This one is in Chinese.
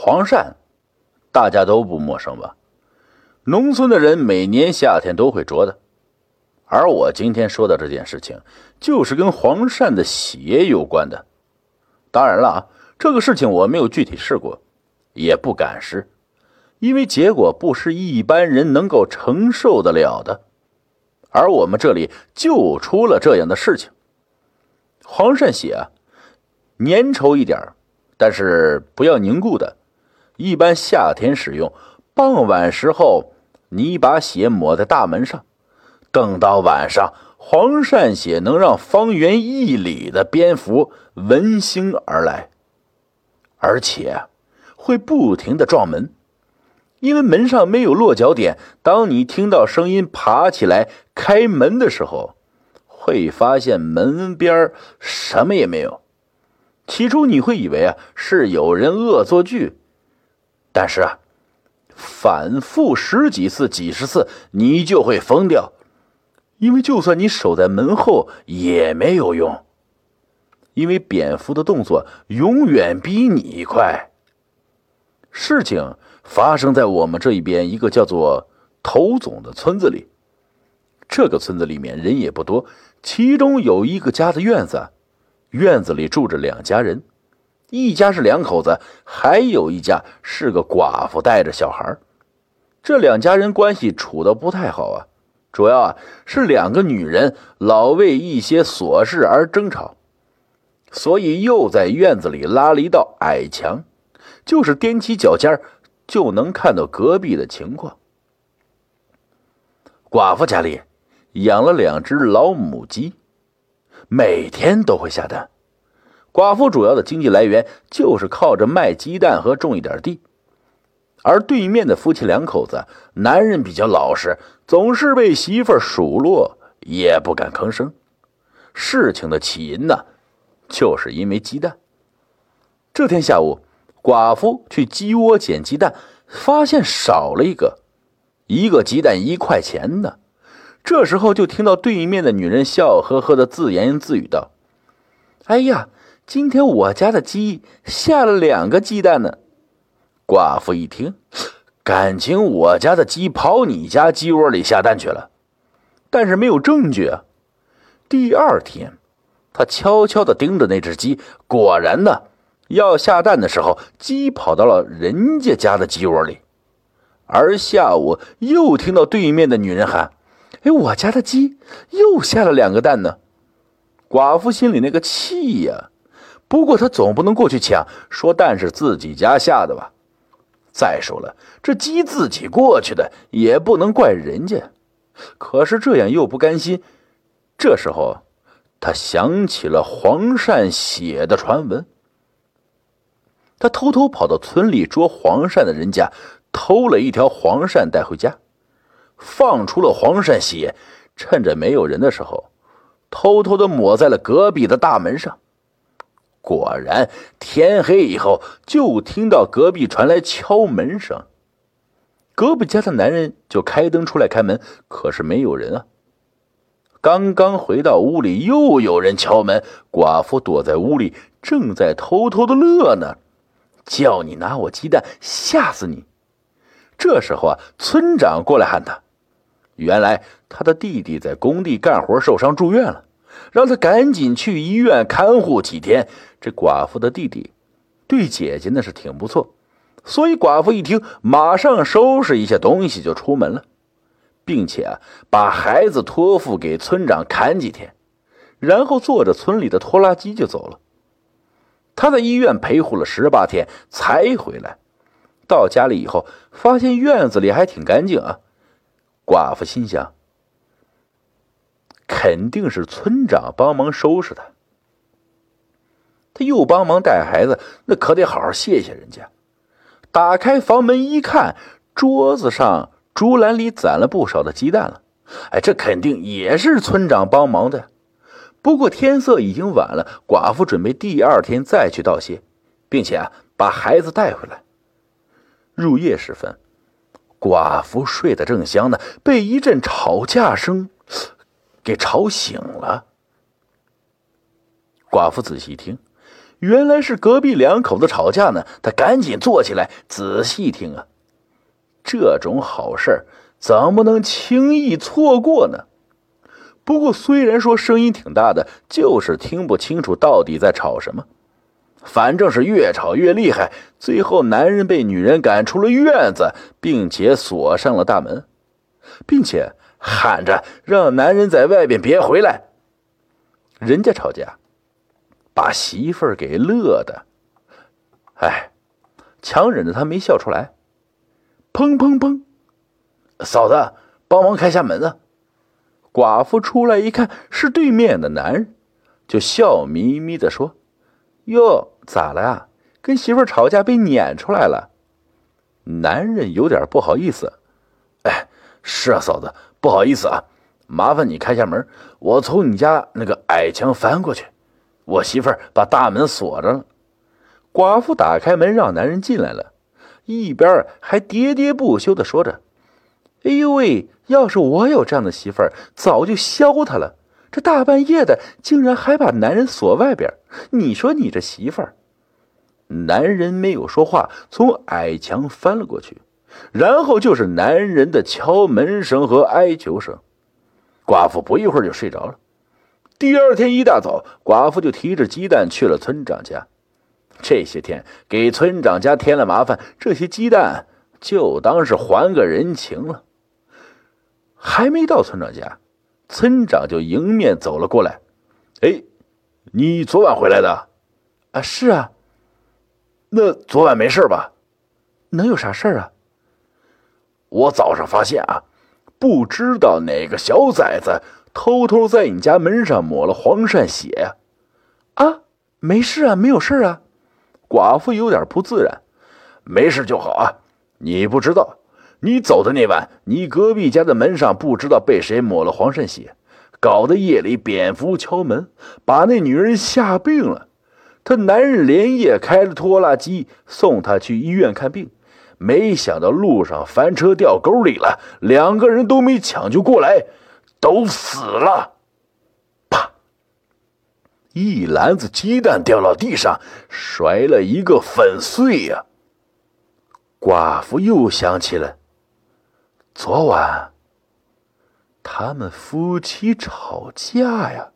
黄鳝，大家都不陌生吧？农村的人每年夏天都会捉的。而我今天说的这件事情，就是跟黄鳝的血有关的。当然了啊，这个事情我没有具体试过，也不敢试，因为结果不是一般人能够承受得了的。而我们这里就出了这样的事情。黄鳝血啊，粘稠一点但是不要凝固的。一般夏天使用，傍晚时候你把血抹在大门上，等到晚上，黄鳝血能让方圆一里的蝙蝠闻腥而来，而且会不停的撞门。因为门上没有落脚点，当你听到声音爬起来开门的时候，会发现门边什么也没有。起初你会以为啊是有人恶作剧，但是，反复十几次、几十次，你就会疯掉。因为就算你守在门后也没有用，因为蝙蝠的动作永远比你快。事情。发生在我们这一边一个叫做头总的村子里。这个村子里面人也不多，其中有一个家的院子，院子里住着两家人，一家是两口子，还有一家是个寡妇带着小孩。这两家人关系处的不太好啊，主要啊是两个女人老为一些琐事而争吵，所以又在院子里拉了一道矮墙，就是踮起脚尖。就能看到隔壁的情况。寡妇家里养了两只老母鸡，每天都会下蛋。寡妇主要的经济来源就是靠着卖鸡蛋和种一点地。而对面的夫妻两口子，男人比较老实，总是被媳妇数落，也不敢吭声。事情的起因呢，就是因为鸡蛋。这天下午。寡妇去鸡窝捡鸡蛋，发现少了一个，一个鸡蛋一块钱呢。这时候就听到对面的女人笑呵呵的自言自语道：“哎呀，今天我家的鸡下了两个鸡蛋呢。”寡妇一听，感情我家的鸡跑你家鸡窝里下蛋去了，但是没有证据啊。第二天，他悄悄的盯着那只鸡，果然呢。要下蛋的时候，鸡跑到了人家家的鸡窝里，而下午又听到对面的女人喊：“哎，我家的鸡又下了两个蛋呢！”寡妇心里那个气呀！不过他总不能过去抢，说蛋是自己家下的吧？再说了，这鸡自己过去的，也不能怪人家。可是这样又不甘心。这时候，他想起了黄鳝血的传闻。他偷偷跑到村里捉黄鳝的人家，偷了一条黄鳝带回家，放出了黄鳝血，趁着没有人的时候，偷偷的抹在了隔壁的大门上。果然，天黑以后就听到隔壁传来敲门声。隔壁家的男人就开灯出来开门，可是没有人啊。刚刚回到屋里，又有人敲门。寡妇躲在屋里，正在偷偷的乐呢。叫你拿我鸡蛋吓死你！这时候啊，村长过来喊他。原来他的弟弟在工地干活受伤住院了，让他赶紧去医院看护几天。这寡妇的弟弟对姐姐那是挺不错，所以寡妇一听，马上收拾一下东西就出门了，并且啊，把孩子托付给村长看几天，然后坐着村里的拖拉机就走了。他在医院陪护了十八天才回来，到家里以后发现院子里还挺干净啊。寡妇心想，肯定是村长帮忙收拾的。他又帮忙带孩子，那可得好好谢谢人家。打开房门一看，桌子上竹篮里攒了不少的鸡蛋了。哎，这肯定也是村长帮忙的。不过天色已经晚了，寡妇准备第二天再去道谢，并且啊把孩子带回来。入夜时分，寡妇睡得正香呢，被一阵吵架声给吵醒了。寡妇仔细听，原来是隔壁两口子吵架呢。她赶紧坐起来仔细听啊，这种好事怎么能轻易错过呢？不过虽然说声音挺大的，就是听不清楚到底在吵什么。反正是越吵越厉害，最后男人被女人赶出了院子，并且锁上了大门，并且喊着让男人在外边别回来。人家吵架，把媳妇儿给乐的，哎，强忍着他没笑出来。砰砰砰！嫂子，帮忙开下门啊！寡妇出来一看是对面的男人，就笑眯眯的说。哟，咋了呀？跟媳妇吵架被撵出来了。男人有点不好意思。哎，是啊，嫂子，不好意思啊，麻烦你开下门，我从你家那个矮墙翻过去。我媳妇把大门锁着了。寡妇打开门让男人进来了，一边还喋喋不休的说着：“哎呦喂，要是我有这样的媳妇儿，早就削她了。”这大半夜的，竟然还把男人锁外边！你说你这媳妇儿……男人没有说话，从矮墙翻了过去，然后就是男人的敲门声和哀求声。寡妇不一会儿就睡着了。第二天一大早，寡妇就提着鸡蛋去了村长家。这些天给村长家添了麻烦，这些鸡蛋就当是还个人情了。还没到村长家。村长就迎面走了过来，哎，你昨晚回来的？啊，是啊。那昨晚没事吧？能有啥事啊？我早上发现啊，不知道哪个小崽子偷偷在你家门上抹了黄鳝血。啊，没事啊，没有事啊。寡妇有点不自然，没事就好啊。你不知道。你走的那晚，你隔壁家的门上不知道被谁抹了黄鳝血，搞得夜里蝙蝠敲门，把那女人吓病了。她男人连夜开了拖拉机送她去医院看病，没想到路上翻车掉沟里了，两个人都没抢救过来，都死了。啪！一篮子鸡蛋掉到地上，摔了一个粉碎呀。寡妇又想起了。昨晚，他们夫妻吵架呀。